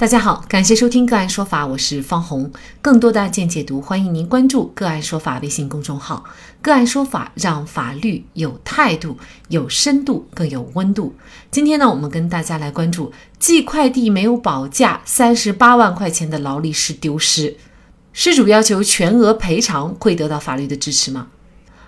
大家好，感谢收听个案说法，我是方红。更多的案件解读，欢迎您关注个案说法微信公众号。个案说法让法律有态度、有深度、更有温度。今天呢，我们跟大家来关注寄快递没有保价，三十八万块钱的劳力士丢失，失主要求全额赔偿，会得到法律的支持吗？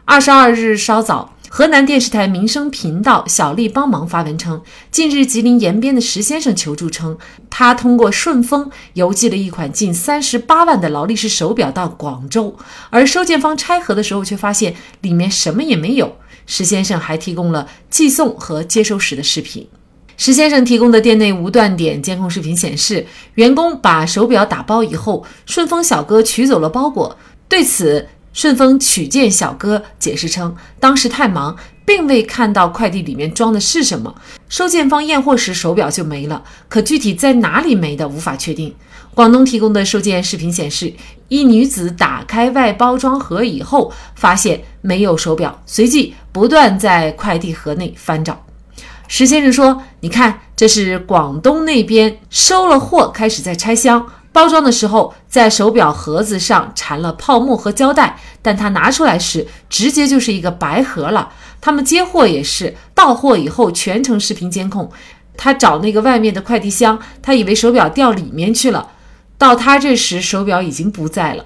二十二日稍早。河南电视台民生频道小丽帮忙发文称，近日吉林延边的石先生求助称，他通过顺丰邮寄了一款近三十八万的劳力士手表到广州，而收件方拆盒的时候却发现里面什么也没有。石先生还提供了寄送和接收时的视频。石先生提供的店内无断点监控视频显示，员工把手表打包以后，顺丰小哥取走了包裹。对此，顺丰取件小哥解释称，当时太忙，并未看到快递里面装的是什么。收件方验货时，手表就没了，可具体在哪里没的无法确定。广东提供的收件视频显示，一女子打开外包装盒以后，发现没有手表，随即不断在快递盒内翻找。石先生说：“你看，这是广东那边收了货，开始在拆箱。”包装的时候，在手表盒子上缠了泡沫和胶带，但他拿出来时，直接就是一个白盒了。他们接货也是到货以后全程视频监控，他找那个外面的快递箱，他以为手表掉里面去了，到他这时手表已经不在了。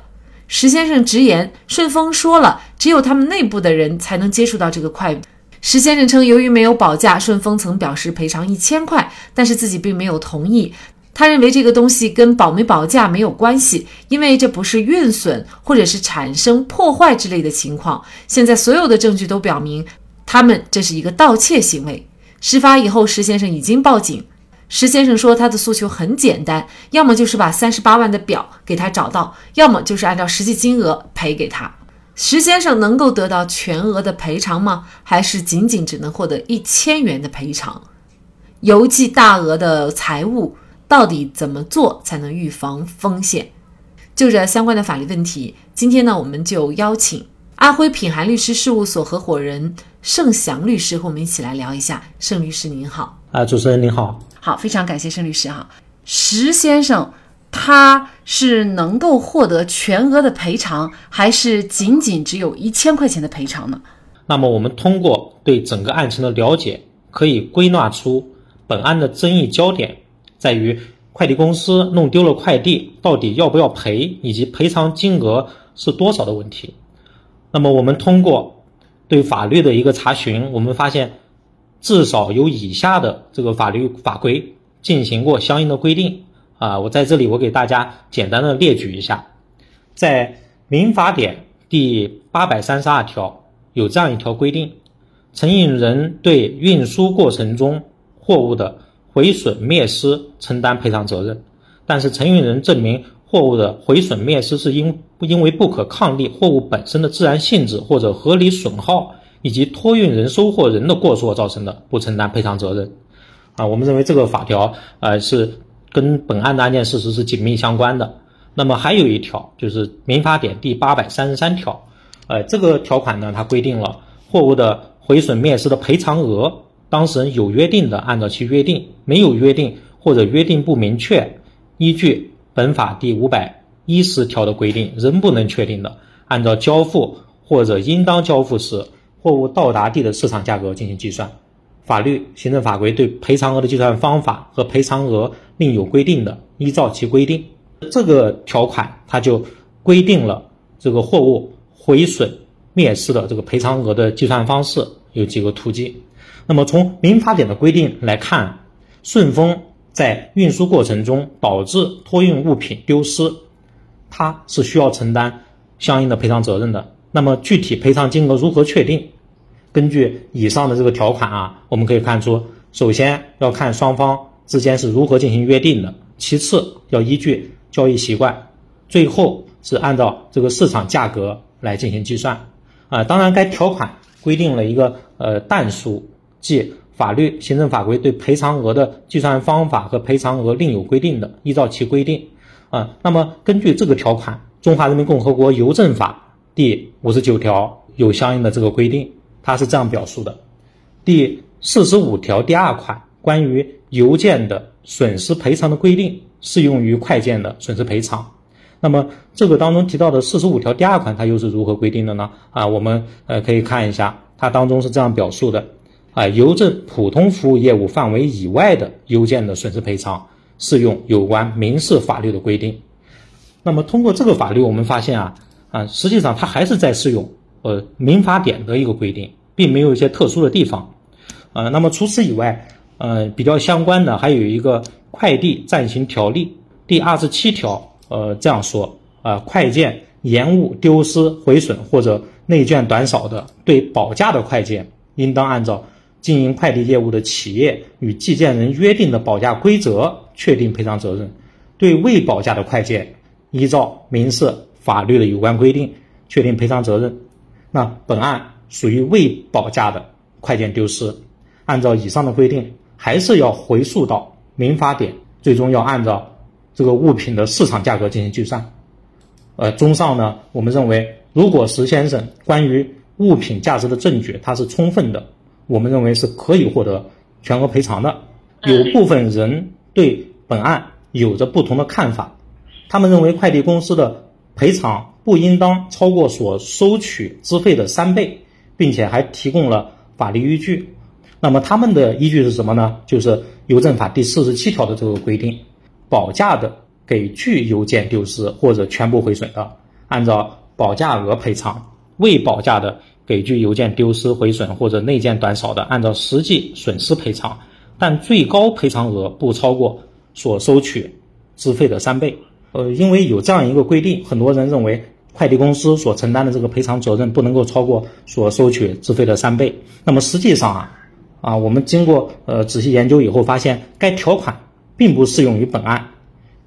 石先生直言，顺丰说了，只有他们内部的人才能接触到这个快。石先生称，由于没有保价，顺丰曾表示赔偿一千块，但是自己并没有同意。他认为这个东西跟保没保价没有关系，因为这不是运损或者是产生破坏之类的情况。现在所有的证据都表明，他们这是一个盗窃行为。事发以后，石先生已经报警。石先生说，他的诉求很简单，要么就是把三十八万的表给他找到，要么就是按照实际金额赔给他。石先生能够得到全额的赔偿吗？还是仅仅只能获得一千元的赔偿？邮寄大额的财物。到底怎么做才能预防风险？就这相关的法律问题，今天呢，我们就邀请阿辉品涵律师事务所合伙人盛祥律师和我们一起来聊一下。盛律师您好，啊，主持人您好，好，非常感谢盛律师哈。石先生他是能够获得全额的赔偿，还是仅仅只有一千块钱的赔偿呢？那么我们通过对整个案情的了解，可以归纳出本案的争议焦点。在于快递公司弄丢了快递，到底要不要赔，以及赔偿金额是多少的问题。那么我们通过对法律的一个查询，我们发现至少有以下的这个法律法规进行过相应的规定啊。我在这里我给大家简单的列举一下，在民法典第八百三十二条有这样一条规定：承运人对运输过程中货物的毁损灭失承担赔偿责任，但是承运人证明货物的毁损灭失是因因为不可抗力货物本身的自然性质或者合理损耗以及托运人收货人的过错造成的，不承担赔偿责任。啊，我们认为这个法条呃是跟本案的案件事实是紧密相关的。那么还有一条就是民法典第八百三十三条，呃，这个条款呢，它规定了货物的毁损灭失的赔偿额。当事人有约定的，按照其约定；没有约定或者约定不明确，依据本法第五百一十条的规定，仍不能确定的，按照交付或者应当交付时货物到达地的市场价格进行计算。法律、行政法规对赔偿额的计算方法和赔偿额另有规定的，依照其规定。这个条款它就规定了这个货物毁损灭失的这个赔偿额的计算方式有几个途径。那么从民法典的规定来看，顺丰在运输过程中导致托运物品丢失，它是需要承担相应的赔偿责任的。那么具体赔偿金额如何确定？根据以上的这个条款啊，我们可以看出，首先要看双方之间是如何进行约定的，其次要依据交易习惯，最后是按照这个市场价格来进行计算。啊，当然该条款规定了一个呃但书。即法律、行政法规对赔偿额的计算方法和赔偿额另有规定的，依照其规定。啊，那么根据这个条款，《中华人民共和国邮政法》第五十九条有相应的这个规定，它是这样表述的：第四十五条第二款关于邮件的损失赔偿的规定适用于快件的损失赔偿。那么这个当中提到的四十五条第二款，它又是如何规定的呢？啊，我们呃可以看一下，它当中是这样表述的：啊，邮政普通服务业务范围以外的邮件的损失赔偿，适用有关民事法律的规定。那么通过这个法律，我们发现啊啊，实际上它还是在适用呃民法典的一个规定，并没有一些特殊的地方。呃，那么除此以外，呃，比较相关的还有一个快递暂行条例第二十七条。呃，这样说啊，快件延误、丢失、毁损或者内件短少的，对保价的快件，应当按照经营快递业务的企业与寄件人约定的保价规则确定赔偿责任；对未保价的快件，依照民事法律的有关规定确定赔偿责任。那本案属于未保价的快件丢失，按照以上的规定，还是要回溯到民法典，最终要按照。这个物品的市场价格进行计算，呃，综上呢，我们认为，如果石先生关于物品价值的证据它是充分的，我们认为是可以获得全额赔偿的。有部分人对本案有着不同的看法，他们认为快递公司的赔偿不应当超过所收取资费的三倍，并且还提供了法律依据。那么他们的依据是什么呢？就是邮政法第四十七条的这个规定。保价的给具邮件丢失或者全部毁损的，按照保价额赔偿；未保价的给具邮件丢失、毁损或者内件短少的，按照实际损失赔偿，但最高赔偿额不超过所收取资费的三倍。呃，因为有这样一个规定，很多人认为快递公司所承担的这个赔偿责任不能够超过所收取资费的三倍。那么实际上啊，啊，我们经过呃仔细研究以后发现，该条款。并不适用于本案。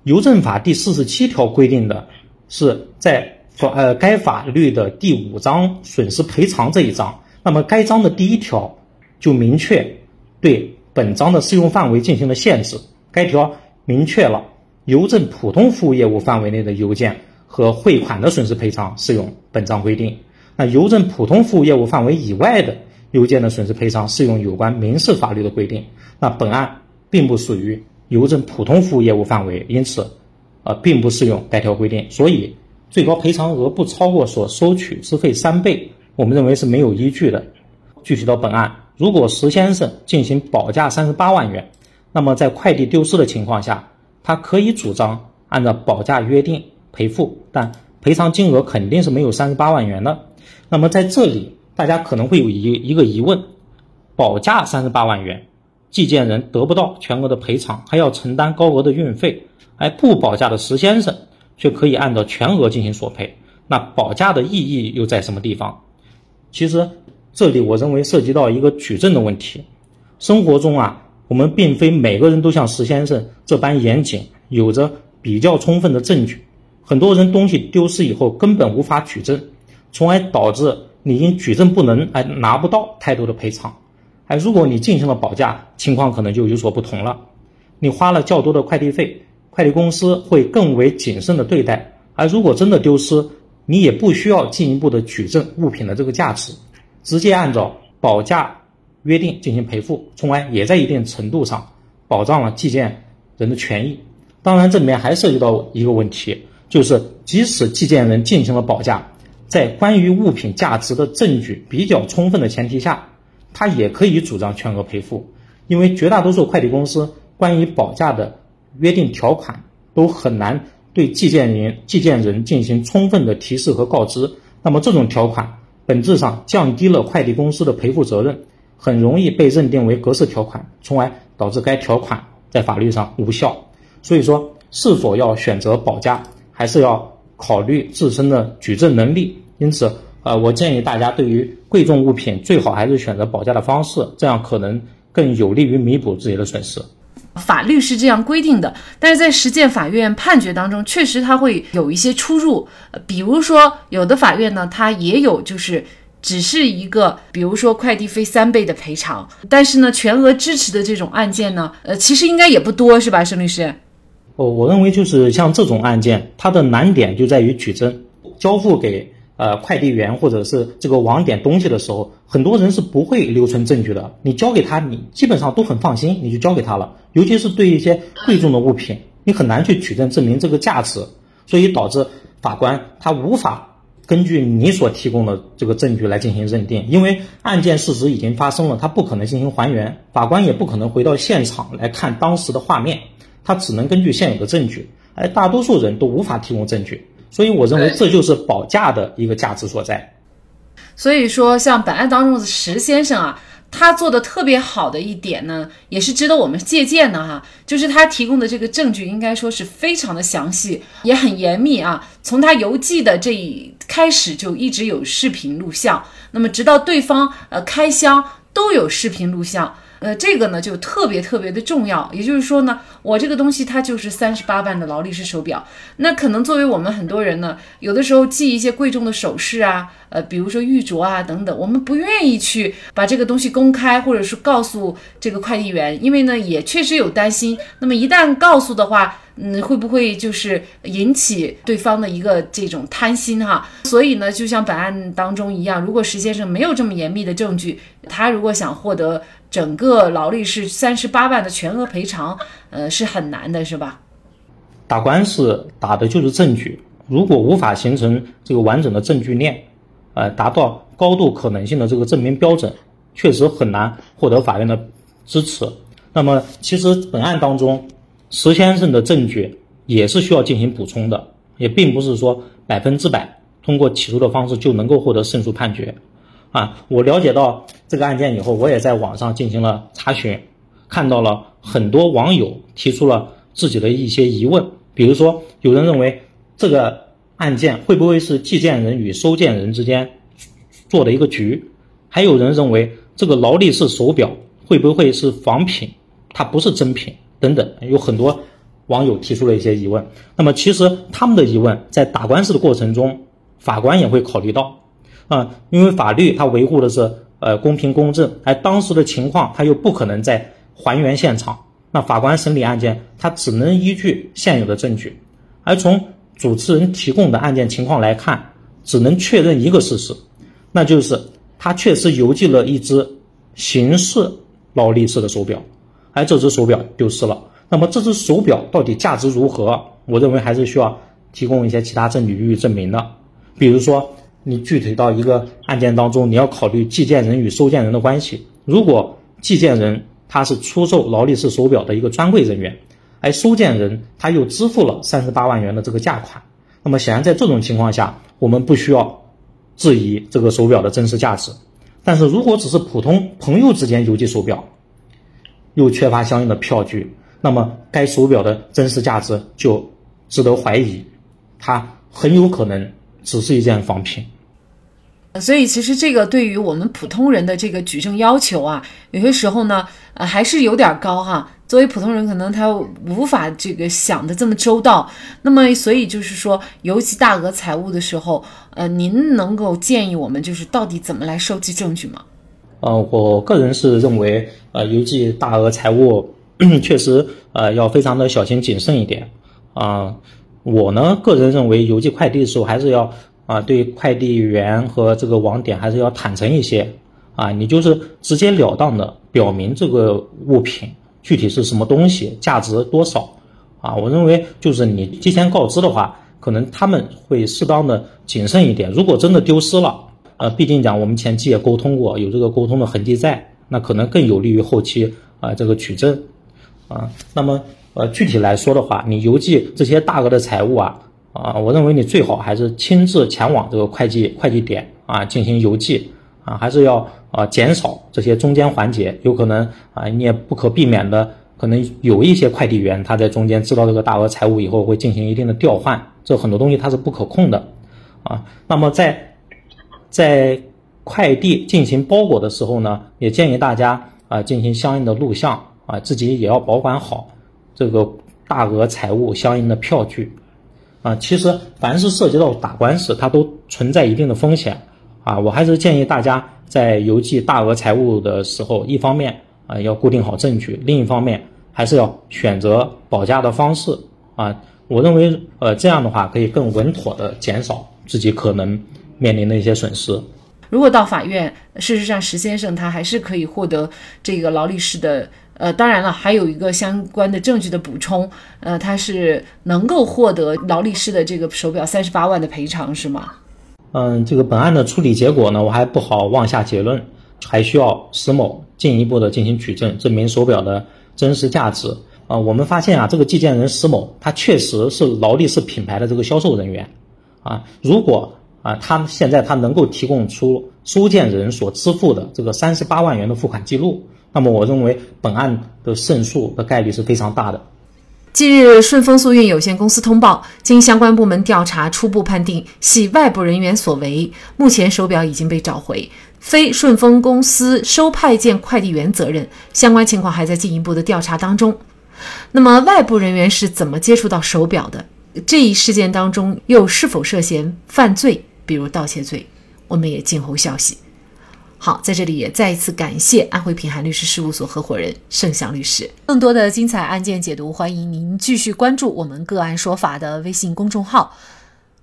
邮政法第四十七条规定的是在法呃该法律的第五章损失赔偿这一章，那么该章的第一条就明确对本章的适用范围进行了限制。该条明确了邮政普通服务业务范围内的邮件和汇款的损失赔偿适用本章规定。那邮政普通服务业务范围以外的邮件的损失赔偿适用有关民事法律的规定。那本案并不属于。邮政普通服务业务范围，因此，呃，并不适用该条规定，所以最高赔偿额不超过所收取资费三倍，我们认为是没有依据的。具体到本案，如果石先生进行保价三十八万元，那么在快递丢失的情况下，他可以主张按照保价约定赔付，但赔偿金额肯定是没有三十八万元的。那么在这里，大家可能会有一一个疑问：保价三十八万元。寄件人得不到全额的赔偿，还要承担高额的运费，而不保价的石先生却可以按照全额进行索赔。那保价的意义又在什么地方？其实这里我认为涉及到一个举证的问题。生活中啊，我们并非每个人都像石先生这般严谨，有着比较充分的证据。很多人东西丢失以后根本无法举证，从而导致你因举证不能而拿不到太多的赔偿。哎，如果你进行了保价，情况可能就有所不同了。你花了较多的快递费，快递公司会更为谨慎的对待。而如果真的丢失，你也不需要进一步的举证物品的这个价值，直接按照保价约定进行赔付，从而也在一定程度上保障了寄件人的权益。当然，这里面还涉及到一个问题，就是即使寄件人进行了保价，在关于物品价值的证据比较充分的前提下。他也可以主张全额赔付，因为绝大多数快递公司关于保价的约定条款都很难对寄件人寄件人进行充分的提示和告知。那么这种条款本质上降低了快递公司的赔付责任，很容易被认定为格式条款，从而导致该条款在法律上无效。所以说，是否要选择保价，还是要考虑自身的举证能力。因此。呃，我建议大家对于贵重物品，最好还是选择保价的方式，这样可能更有利于弥补自己的损失。法律是这样规定的，但是在实践法院判决当中，确实它会有一些出入。比如说，有的法院呢，它也有就是只是一个，比如说快递费三倍的赔偿，但是呢，全额支持的这种案件呢，呃，其实应该也不多，是吧，沈律师？哦，我认为就是像这种案件，它的难点就在于举证，交付给。呃，快递员或者是这个网点东西的时候，很多人是不会留存证据的。你交给他，你基本上都很放心，你就交给他了。尤其是对一些贵重的物品，你很难去取证证明这个价值，所以导致法官他无法。根据你所提供的这个证据来进行认定，因为案件事实已经发生了，他不可能进行还原，法官也不可能回到现场来看当时的画面，他只能根据现有的证据，而大多数人都无法提供证据，所以我认为这就是保价的一个价值所在。所以说，像本案当中的石先生啊。他做的特别好的一点呢，也是值得我们借鉴的哈，就是他提供的这个证据应该说是非常的详细，也很严密啊。从他邮寄的这一开始就一直有视频录像，那么直到对方呃开箱都有视频录像。呃，这个呢就特别特别的重要。也就是说呢，我这个东西它就是三十八万的劳力士手表。那可能作为我们很多人呢，有的时候系一些贵重的首饰啊，呃，比如说玉镯啊等等，我们不愿意去把这个东西公开，或者是告诉这个快递员，因为呢也确实有担心。那么一旦告诉的话，嗯，会不会就是引起对方的一个这种贪心哈？所以呢，就像本案当中一样，如果石先生没有这么严密的证据，他如果想获得整个劳力士三十八万的全额赔偿，呃，是很难的，是吧？打官司打的就是证据，如果无法形成这个完整的证据链，呃，达到高度可能性的这个证明标准，确实很难获得法院的支持。那么，其实本案当中。石先生的证据也是需要进行补充的，也并不是说百分之百通过起诉的方式就能够获得胜诉判决。啊，我了解到这个案件以后，我也在网上进行了查询，看到了很多网友提出了自己的一些疑问，比如说有人认为这个案件会不会是寄件人与收件人之间做的一个局，还有人认为这个劳力士手表会不会是仿品，它不是真品。等等，有很多网友提出了一些疑问。那么，其实他们的疑问在打官司的过程中，法官也会考虑到啊，因为法律它维护的是呃公平公正，而当时的情况他又不可能在还原现场，那法官审理案件他只能依据现有的证据，而从主持人提供的案件情况来看，只能确认一个事实，那就是他确实邮寄了一只形似劳力士的手表。而这只手表丢失了，那么这只手表到底价值如何？我认为还是需要提供一些其他证据予以证明的。比如说，你具体到一个案件当中，你要考虑寄件人与收件人的关系。如果寄件人他是出售劳力士手表的一个专柜人员，而收件人他又支付了三十八万元的这个价款，那么显然在这种情况下，我们不需要质疑这个手表的真实价值。但是如果只是普通朋友之间邮寄手表，又缺乏相应的票据，那么该手表的真实价值就值得怀疑，它很有可能只是一件仿品。所以，其实这个对于我们普通人的这个举证要求啊，有些时候呢，呃，还是有点高哈。作为普通人，可能他无法这个想的这么周到。那么，所以就是说，尤其大额财物的时候，呃，您能够建议我们，就是到底怎么来收集证据吗？呃，我个人是认为，呃，邮寄大额财物 确实，呃，要非常的小心谨慎一点。啊，我呢，个人认为，邮寄快递的时候还是要啊，对快递员和这个网点还是要坦诚一些。啊，你就是直截了当的表明这个物品具体是什么东西，价值多少。啊，我认为就是你提前告知的话，可能他们会适当的谨慎一点。如果真的丢失了，呃，毕竟讲我们前期也沟通过，有这个沟通的痕迹在，那可能更有利于后期啊这个取证，啊，那么呃具体来说的话，你邮寄这些大额的财物啊，啊，我认为你最好还是亲自前往这个快递快递点啊进行邮寄，啊，还是要啊减少这些中间环节，有可能啊你也不可避免的，可能有一些快递员他在中间知道这个大额财物以后会进行一定的调换，这很多东西它是不可控的，啊，那么在。在快递进行包裹的时候呢，也建议大家啊进行相应的录像啊，自己也要保管好这个大额财物相应的票据啊。其实凡是涉及到打官司，它都存在一定的风险啊。我还是建议大家在邮寄大额财物的时候，一方面啊要固定好证据，另一方面还是要选择保价的方式啊。我认为呃这样的话可以更稳妥的减少自己可能。面临的一些损失，如果到法院，事实上石先生他还是可以获得这个劳力士的呃，当然了，还有一个相关的证据的补充，呃，他是能够获得劳力士的这个手表三十八万的赔偿，是吗？嗯，这个本案的处理结果呢，我还不好妄下结论，还需要石某进一步的进行取证，证明手表的真实价值。啊，我们发现啊，这个寄件人石某，他确实是劳力士品牌的这个销售人员。啊，如果啊，他现在他能够提供出收件人所支付的这个三十八万元的付款记录。那么，我认为本案的胜诉的概率是非常大的。近日，顺丰速运有限公司通报，经相关部门调查，初步判定系外部人员所为。目前手表已经被找回，非顺丰公司收派件快递员责任。相关情况还在进一步的调查当中。那么，外部人员是怎么接触到手表的？这一事件当中又是否涉嫌犯罪，比如盗窃罪？我们也静候消息。好，在这里也再一次感谢安徽平涵律师事务所合伙人盛祥律师。更多的精彩案件解读，欢迎您继续关注我们“个案说法”的微信公众号。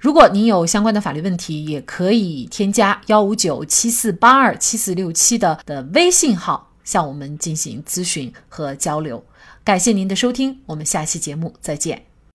如果您有相关的法律问题，也可以添加幺五九七四八二七四六七的的微信号向我们进行咨询和交流。感谢您的收听，我们下期节目再见。